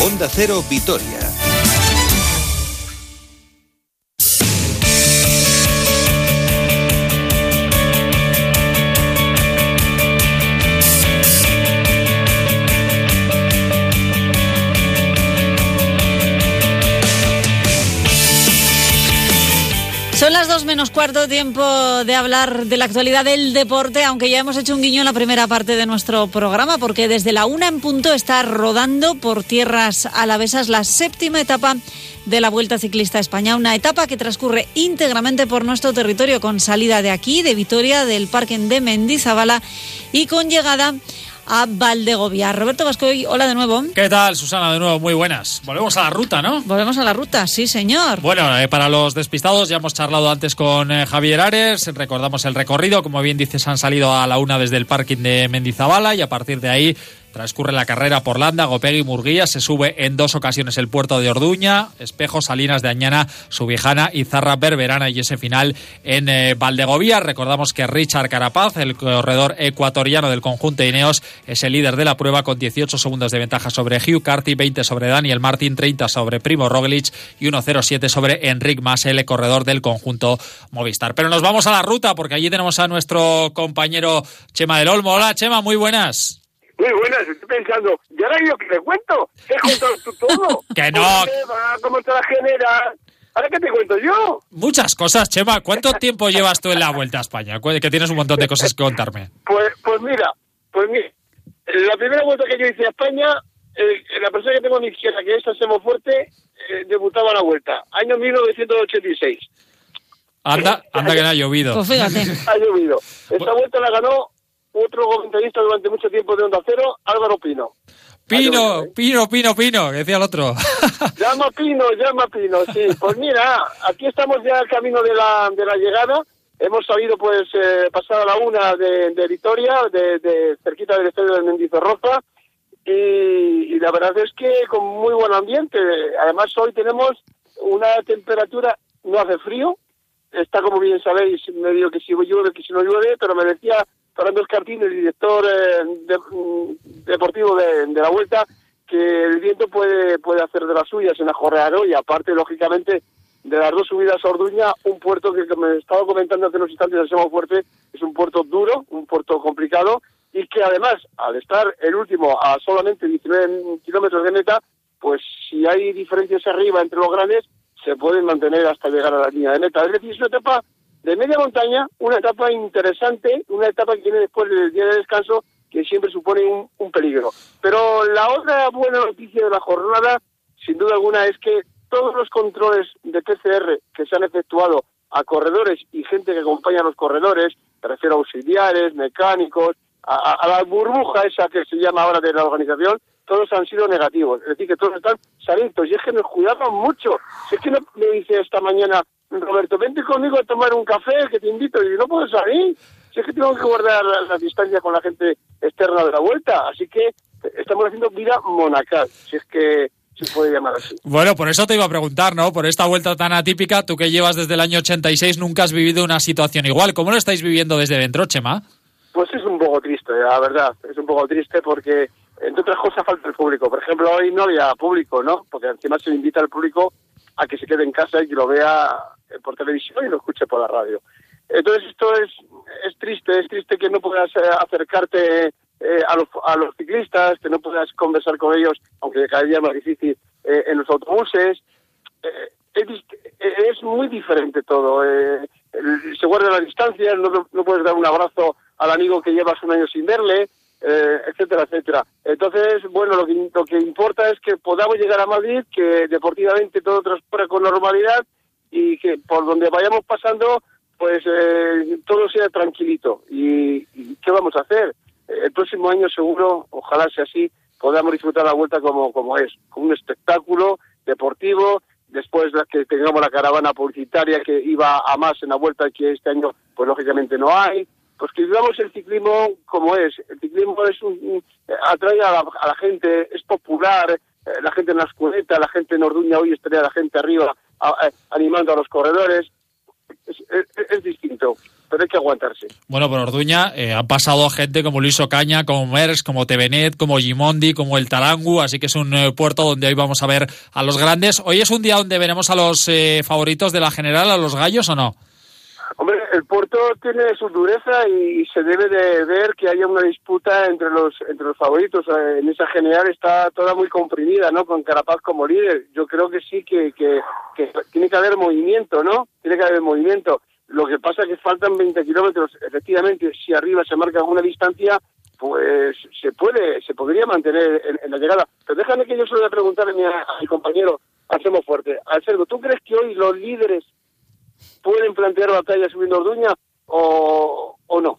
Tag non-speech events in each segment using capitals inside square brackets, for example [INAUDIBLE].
Onda Cero Vitoria. Menos cuarto, tiempo de hablar de la actualidad del deporte, aunque ya hemos hecho un guiño en la primera parte de nuestro programa, porque desde la una en punto está rodando por tierras alavesas la séptima etapa de la Vuelta Ciclista España, una etapa que transcurre íntegramente por nuestro territorio con salida de aquí, de Vitoria, del Parque de Mendizabala y con llegada a Valdegovia. Roberto Vascoy, hola de nuevo. ¿Qué tal, Susana? De nuevo, muy buenas. Volvemos a la ruta, ¿no? Volvemos a la ruta, sí, señor. Bueno, eh, para los despistados, ya hemos charlado antes con eh, Javier Ares, recordamos el recorrido, como bien dices, han salido a la una desde el parking de Mendizabala y a partir de ahí Transcurre la carrera por Landa, Gopegui, Murguía. Se sube en dos ocasiones el puerto de Orduña, Espejo, Salinas de Añana, Subijana y Zarra Berberana. Y ese final en eh, Valdegovía. Recordamos que Richard Carapaz, el corredor ecuatoriano del conjunto de Ineos, es el líder de la prueba con 18 segundos de ventaja sobre Hugh Carty, 20 sobre Daniel Martin, 30 sobre Primo Roglic y 1.07 sobre Enric Mas, el corredor del conjunto Movistar. Pero nos vamos a la ruta porque allí tenemos a nuestro compañero Chema del Olmo. Hola Chema, muy buenas. Pensando, ¿y ahora yo que te cuento? ¿Qué has contado tú todo? [LAUGHS] que no. ¿Cómo te la generas? ¿Ahora qué te cuento yo? Muchas cosas, Chema. ¿Cuánto tiempo llevas tú en la Vuelta a España? Que tienes un montón de cosas que contarme. Pues, pues mira, pues mira, la primera vuelta que yo hice a España, eh, la persona que tengo a mi izquierda, que es Semo Fuerte, eh, debutaba a la Vuelta, año 1986. Anda, anda que no ha llovido. Pues fíjate. ha llovido. Esta vuelta la ganó otro comentarista durante mucho tiempo de Onda Cero, Álvaro Pino. Pino, Pino, Pino, Pino, decía el otro. [LAUGHS] llama Pino, llama Pino, sí. Pues mira, aquí estamos ya al camino de la, de la llegada. Hemos salido pues eh, pasado a la una de, de Vitoria, de, de, cerquita del estadio de Mendizorroza, y, y la verdad es que con muy buen ambiente. Además hoy tenemos una temperatura, no hace frío, está como bien sabéis, medio que si llueve, que si no llueve, pero me decía Fernando Escartín, el director eh, mm, deportivo de, la Vuelta, que el viento puede, puede hacer de las suyas en Ajorreado y aparte, lógicamente, de las dos subidas a Orduña, un puerto que, me estaba comentando hace unos instantes, Semo Fuerte, es un puerto duro, un puerto complicado y que además, al estar el último a solamente 19 kilómetros de meta, pues si hay diferencias arriba entre los grandes, se pueden mantener hasta llegar a la línea de meta. Es decir, es una etapa de media montaña, una etapa interesante, una etapa que viene después del día de descanso, que siempre supone un, peligro. Pero la otra buena noticia de la jornada, sin duda alguna, es que todos los controles de PCR que se han efectuado a corredores y gente que acompaña a los corredores, me refiero a auxiliares, mecánicos, a, la burbuja esa que se llama ahora de la organización, todos han sido negativos. Es decir, que todos están salidos. Y es que nos cuidamos mucho. Si es que no, me dice esta mañana Roberto, vente conmigo a tomar un café, que te invito. Y no puedo salir. Si es que tengo que guardar la, distancia con la gente externa de la vuelta. Así que estamos haciendo vida monacal, si es que se puede llamar así. Bueno, por eso te iba a preguntar, ¿no? Por esta vuelta tan atípica, tú que llevas desde el año 86 nunca has vivido una situación igual. ¿Cómo lo estáis viviendo desde dentro, Chema? Pues es un poco triste, la verdad. Es un poco triste porque, entre otras cosas, falta el público. Por ejemplo, hoy no había público, ¿no? Porque encima se invita al público a que se quede en casa y que lo vea por televisión y lo escuche por la radio. Entonces esto es, es triste, es triste que no puedas eh, acercarte eh, a, los, a los ciclistas, que no puedas conversar con ellos, aunque cada día es más difícil, en los autobuses. Es, muy diferente todo. se guarda la distancia, no, no puedes dar un abrazo al amigo que llevas un año sin verle, etcétera, etcétera. Entonces, bueno, lo que, lo que importa es que podamos llegar a Madrid, que deportivamente todo transcurra con normalidad y que por donde vayamos pasando, pues eh, todo sea tranquilito. ¿Y, qué vamos a hacer? El próximo año seguro, ojalá sea así, podamos disfrutar la vuelta como, como es, como un espectáculo deportivo, después de que tengamos la caravana publicitaria que iba a más en la vuelta y que este año pues lógicamente no hay, pues que vivamos el ciclismo como es. El ciclismo es un, atrae a la, la, gente, es popular, eh, la gente en la escueleta, la gente en Orduña hoy estaría la gente arriba animando a los corredores. es, distinto, pero hay que aguantarse. Bueno, por Orduña eh, han pasado gente como Luis Ocaña, como Mers, como Tevenet, como Gimondi, como el Tarangu, así que es un eh, puerto donde hoy vamos a ver a los grandes. ¿Hoy es un día donde veremos a los eh, favoritos de la general, a los gallos o no? Hombre, el puerto tiene su dureza y, se debe de ver que haya una disputa entre los entre los favoritos. En esa general está toda muy comprimida, ¿no? Con Carapaz como líder. Yo creo que sí que, que, tiene que haber movimiento, ¿no? Tiene que haber movimiento. Lo que pasa es que faltan 20 kilómetros. Efectivamente, si arriba se marca alguna distancia, pues se puede, se podría mantener en, la llegada. Pero déjame que yo se lo voy a mi, compañero Anselmo Fuerte. Anselmo, ¿tú crees que hoy los líderes pueden plantear batalla subiendo Orduña o, o no?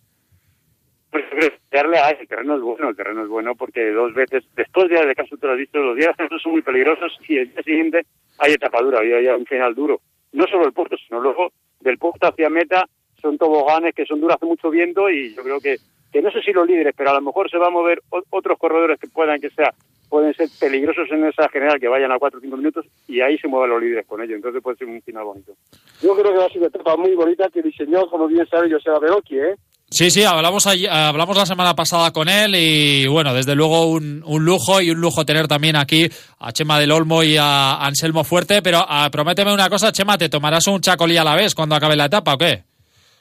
Pues darle a el terreno es bueno, el terreno es bueno porque dos veces, después de caso tú lo has visto, los días [LAUGHS] son muy peligrosos y el día siguiente hay etapa dura, hay un final duro. No solo el puerto, sino luego del puerto hacia meta son toboganes que son duros hace mucho viento y yo creo que, que no sé si los líderes, pero a lo mejor se va a mover otros corredores que puedan que sea pueden ser peligrosos en esa general que vayan a 4 o 5 minutos y ahí se mueven los líderes con ellos. Entonces puede ser un final bonito. Yo creo que va a ser una etapa muy bonita que diseñó, como bien sabe José Beocchi, ¿eh? Sí, sí, hablamos, hablamos la semana pasada con él y bueno, desde luego un, un, lujo y un lujo tener también aquí a Chema del Olmo y a Anselmo Fuerte, pero ah, prométeme una cosa, Chema, ¿te tomarás un chacolí a la vez cuando acabe la etapa o qué?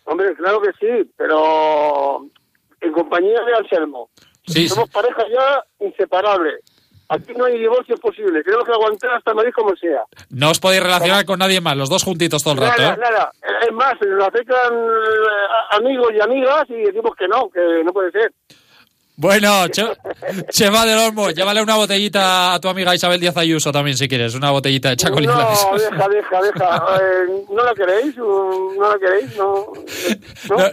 Hombre, claro que sí, pero en compañía de Anselmo. Sí, Somos pareja ya inseparable. Aquí no hay divorcio posible. Tenemos que aguantar hasta Madrid como sea. No os podéis relacionar con nadie más, los dos juntitos todo el rato. Nada, ¿eh? nada. Es más, nos acercan eh, amigos y amigas y decimos que no, que no puede ser. Bueno, Chema del Olmo, llévale una botellita a tu amiga Isabel Díaz Ayuso también, si quieres, una botellita de chacolina. No, deja, deja, deja. Eh, ¿No la queréis? ¿No la queréis? No,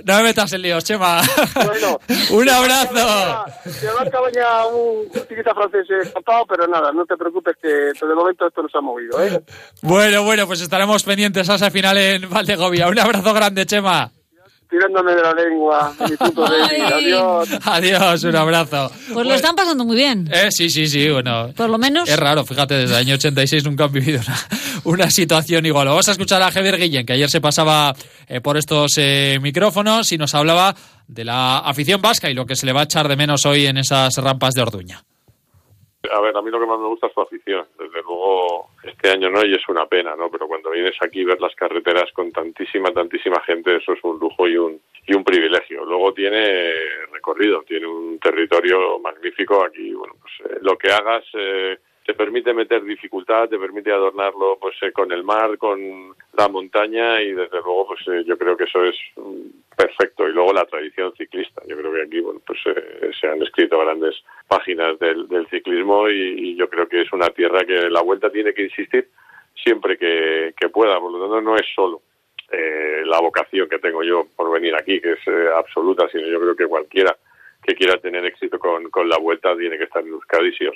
no, me metas en líos, Chema. Bueno. [LAUGHS] un abrazo. Se va a acabar un chiquita francés escapado, pero nada, no te preocupes que de momento esto nos ha movido, ¿eh? Bueno, bueno, pues estaremos pendientes a esa final en Valdegovia. Un abrazo grande, Chema tirándome de la lengua. [LAUGHS] Adiós. Adiós, un abrazo. Pues, lo están pasando muy bien. Eh, sí, sí, sí, bueno. Por lo menos. Es raro, fíjate, desde el año 86 nunca han vivido una, situación igual. Vamos a escuchar a Javier Guillén, que ayer se pasaba eh, por estos eh, micrófonos y nos hablaba de la afición vasca y lo que se le va a echar de menos hoy en esas rampas de Orduña. A ver, a mí lo que más me gusta es su afición. Desde luego, este año no, y es una pena, ¿no? Pero cuando vienes aquí ver las carreteras con tantísima, tantísima gente, eso es un lujo y un, y un privilegio. Luego tiene recorrido, tiene un territorio magnífico. Aquí, bueno, pues eh, lo que hagas eh, te permite meter dificultad, te permite adornarlo pues eh, con el mar, con la montaña y desde luego pues eh, yo creo que eso es perfecto y luego la tradición ciclista. Yo creo que aquí bueno pues eh, se han escrito grandes páginas del, ciclismo y, yo creo que es una tierra que la vuelta tiene que insistir siempre que, pueda. Por lo tanto no es solo la vocación que tengo yo por venir aquí que es absoluta, sino yo creo que cualquiera que quiera tener éxito con, con la vuelta tiene que estar en Euskadi sí.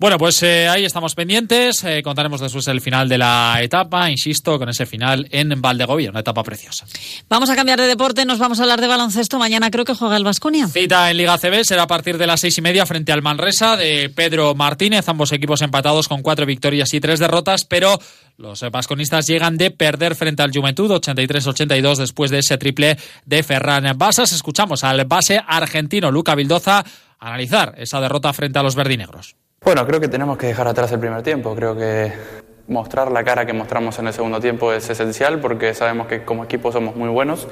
Bueno, pues eh, ahí estamos pendientes. Eh, contaremos después el final de la etapa, insisto, con ese final en Valdegovia, una etapa preciosa. Vamos a cambiar de deporte, nos vamos a hablar de baloncesto. Mañana creo que juega el Vasconia. Cita en Liga CB será a partir de las seis y media frente al Manresa de Pedro Martínez. Ambos equipos empatados con cuatro victorias y tres derrotas, pero los vasconistas llegan de perder frente al Juventud 83-82 después de ese triple de Ferran Basas. Escuchamos al base argentino Luca Vildoza analizar esa derrota frente a los verdinegros. Bueno, creo que tenemos que dejar atrás el primer tiempo. Creo que mostrar la cara que mostramos en el segundo tiempo es esencial porque sabemos que como equipo somos muy buenos.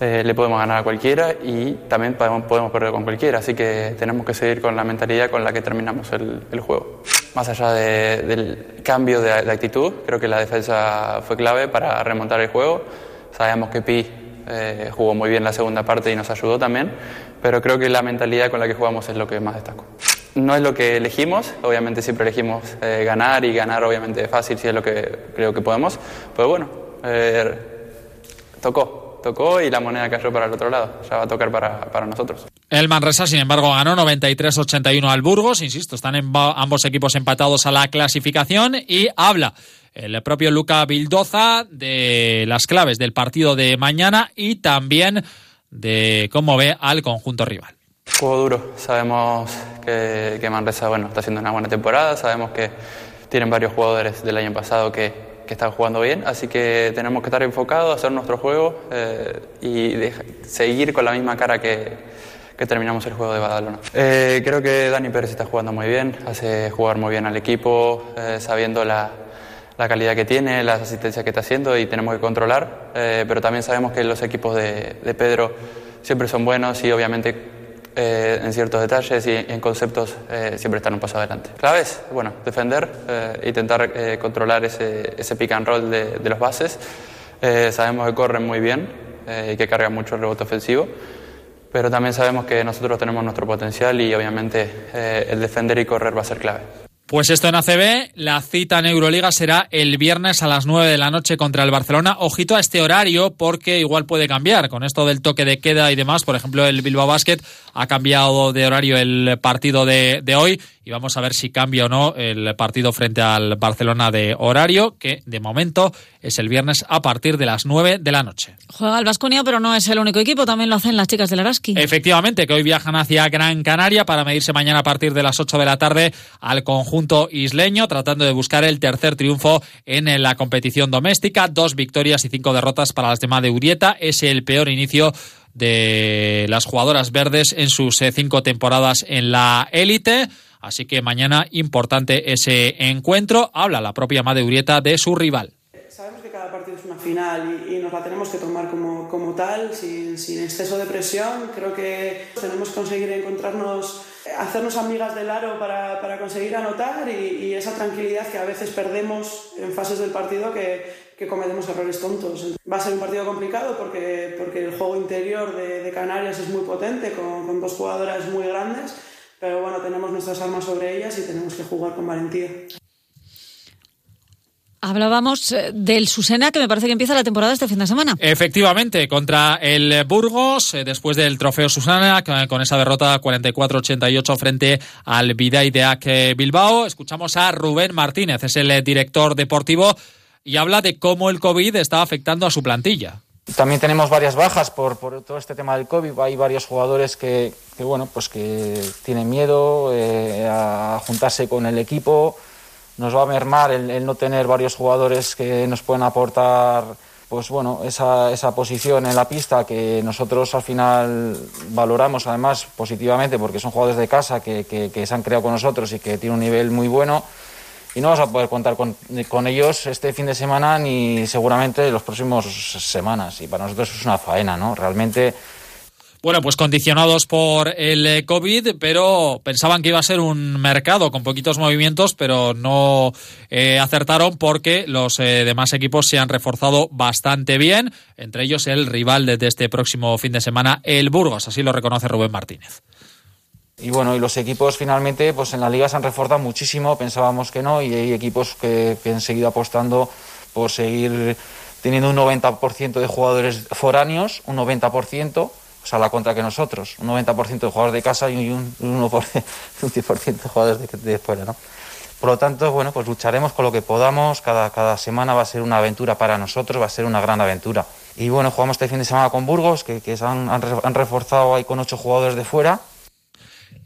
Eh, le podemos ganar a cualquiera y también podemos, perder con cualquiera. Así que tenemos que seguir con la mentalidad con la que terminamos el, juego. Más allá del cambio de, actitud, creo que la defensa fue clave para remontar el juego. Sabemos que Pi eh, jugó muy bien la segunda parte y nos ayudó también, pero creo que la mentalidad con la que jugamos es lo que más destaco. No es lo que elegimos, obviamente siempre elegimos eh, ganar y ganar obviamente fácil si es lo que creo que podemos, pero bueno, eh, tocó, tocó y la moneda cayó para el otro lado, ya va a tocar para, para nosotros. El Manresa, sin embargo, ganó 93-81 al Burgos, insisto, están en ambos equipos empatados a la clasificación. Y habla el propio Luca Bildoza de las claves del partido de mañana y también de cómo ve al conjunto rival. Juego duro. Sabemos que, que Manresa bueno, está haciendo una buena temporada. Sabemos que tienen varios jugadores del año pasado que que están jugando bien, así que tenemos que estar enfocados, hacer nuestro juego eh, y seguir con la misma cara que, que terminamos el juego de Badalona. Eh, creo que Dani Pérez está jugando muy bien, hace jugar muy bien al equipo, eh, sabiendo la, la, calidad que tiene, las asistencias que está haciendo y tenemos que controlar, pero también sabemos que los equipos de, de Pedro siempre son buenos y obviamente eh, en ciertos detalles y en conceptos eh, siempre están un paso adelante. Claves, bueno, defender, eh, intentar controlar ese, ese, pick and roll de, de los bases. sabemos que corren muy bien y que cargan mucho el rebote ofensivo, pero también sabemos que nosotros tenemos nuestro potencial y obviamente el defender y correr va a ser clave. Pues esto en ACB, la cita en Euroliga será el viernes a las 9 de la noche contra el Barcelona. Ojito a este horario porque igual puede cambiar con esto del toque de queda y demás. Por ejemplo, el Bilbao Basket ha cambiado de horario el partido de, de hoy y vamos a ver si cambia o no el partido frente al Barcelona de horario, que de momento es el viernes a partir de las 9 de la noche. Juega el Vasconia, pero no es el único equipo, también lo hacen las chicas del Araski. Efectivamente, que hoy viajan hacia Gran Canaria para medirse mañana a partir de las 8 de la tarde al conjunto isleño, tratando de buscar el tercer triunfo en la competición doméstica. Dos victorias y cinco derrotas para las demás de Urieta. Es el peor inicio de las jugadoras verdes en sus eh, cinco temporadas en la élite. Así que mañana importante ese encuentro. Habla la propia Madre Urieta de su rival. Sabemos que cada partido es una final y, nos la tenemos que tomar como, como tal, sin, sin, exceso de presión. Creo que tenemos que conseguir encontrarnos, hacernos amigas del aro para, para conseguir anotar y, esa tranquilidad que a veces perdemos en fases del partido que, que, cometemos errores tontos. Va a ser un partido complicado porque, porque el juego interior de, de Canarias es muy potente, con, con dos jugadoras muy grandes pero bueno, tenemos nuestras armas sobre ellas y tenemos que jugar con valentía. Hablábamos eh, del Susena, que me parece que empieza la temporada este fin de semana. Efectivamente, contra el Burgos, eh, después del trofeo Susana, con esa derrota 44-88 frente al Vidai de Bilbao. Escuchamos a Rubén Martínez, es el director deportivo, y habla de cómo el COVID está afectando a su plantilla. También tenemos varias bajas por, por, todo este tema del COVID. Hay varios jugadores que, que bueno, pues que tienen miedo eh, a juntarse con el equipo. Nos va a mermar el, el, no tener varios jugadores que nos pueden aportar pues bueno, esa, esa posición en la pista que nosotros al final valoramos además positivamente porque son jugadores de casa que, que, que se han creado con nosotros y que tienen un nivel muy bueno y no vas a poder contar con, ellos este fin de semana ni seguramente los próximos semanas. Y para nosotros es una faena, ¿no? Realmente. Bueno, pues condicionados por el eh, COVID, pero pensaban que iba a ser un mercado con poquitos movimientos, pero no eh, acertaron porque los eh, demás equipos se han reforzado bastante bien, entre ellos el rival de este próximo fin de semana, el Burgos, así lo reconoce Rubén Martínez. Y bueno, y los equipos finalmente, pues en la liga se han reforzado muchísimo, pensábamos que no, y hay equipos que, que han seguido apostando por seguir teniendo un 90% de jugadores foráneos, un 90%, o sea, la contra que nosotros, un 90% de jugadores de casa y un, un 1%, [LAUGHS] un 10% de jugadores de, de, fuera, ¿no? Por lo tanto, bueno, pues lucharemos con lo que podamos, cada, cada semana va a ser una aventura para nosotros, va a ser una gran aventura. Y bueno, jugamos este fin de semana con Burgos, que, que han, han reforzado ahí con ocho jugadores de fuera,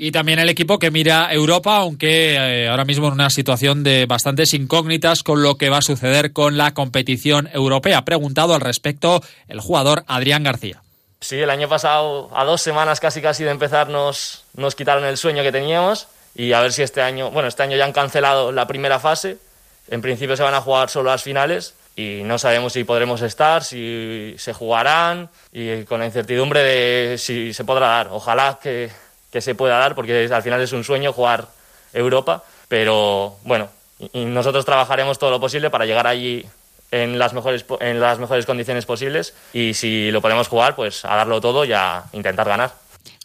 y también el equipo que mira Europa, aunque eh, ahora mismo en una situación de bastantes incógnitas con lo que va a suceder con la competición europea. Preguntado al respecto el jugador Adrián García. Sí, el año pasado, a dos semanas casi casi de empezar, nos, nos quitaron el sueño que teníamos y a ver si este año, bueno, este año ya han cancelado la primera fase, en principio se van a jugar solo las finales y no sabemos si podremos estar, si se jugarán y con la incertidumbre de si se podrá dar. Ojalá que, que se pueda dar, porque al final es un sueño jugar Europa, pero bueno, y nosotros trabajaremos todo lo posible para llegar allí en las mejores en las mejores condiciones posibles y si lo podemos jugar, pues a darlo todo y a intentar ganar.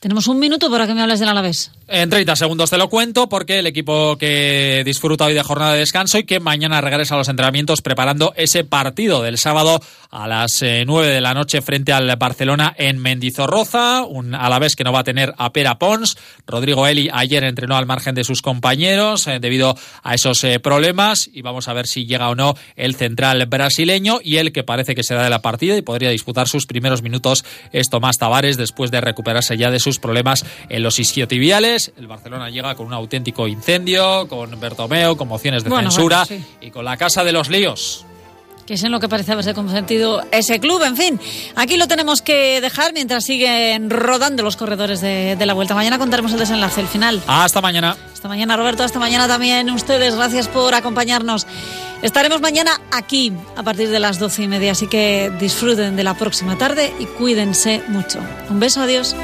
Tenemos un minuto para que me hables del Alavés. En 30 segundos te lo cuento porque el equipo que disfruta hoy de jornada de descanso y que mañana regresa a los entrenamientos preparando ese partido del sábado a las 9 eh, de la noche frente al Barcelona en Mendizorroza, un Alavés que no va a tener a Pera Pons. Rodrigo Eli ayer entrenó al margen de sus compañeros eh, debido a esos eh, problemas y vamos a ver si llega o no el central brasileño y el que parece que será de la partida y podría disputar sus primeros minutos es Tomás Tavares después de recuperarse ya de sus problemas en los isquiotibiales. El Barcelona llega con un auténtico incendio, con Bertomeo, con mociones de Bueno, censura bueno, sí. y con la casa de los líos. que es en lo que parece haberse convertido ese club. En fin, aquí lo tenemos que dejar mientras siguen rodando los corredores de, de la vuelta. Mañana contaremos el desenlace, el final. Hasta mañana. Hasta mañana, Roberto. Hasta mañana también ustedes. Gracias por acompañarnos. Estaremos mañana aquí a partir de las doce y media, así que disfruten de la próxima tarde y cuídense mucho. Un beso, adiós.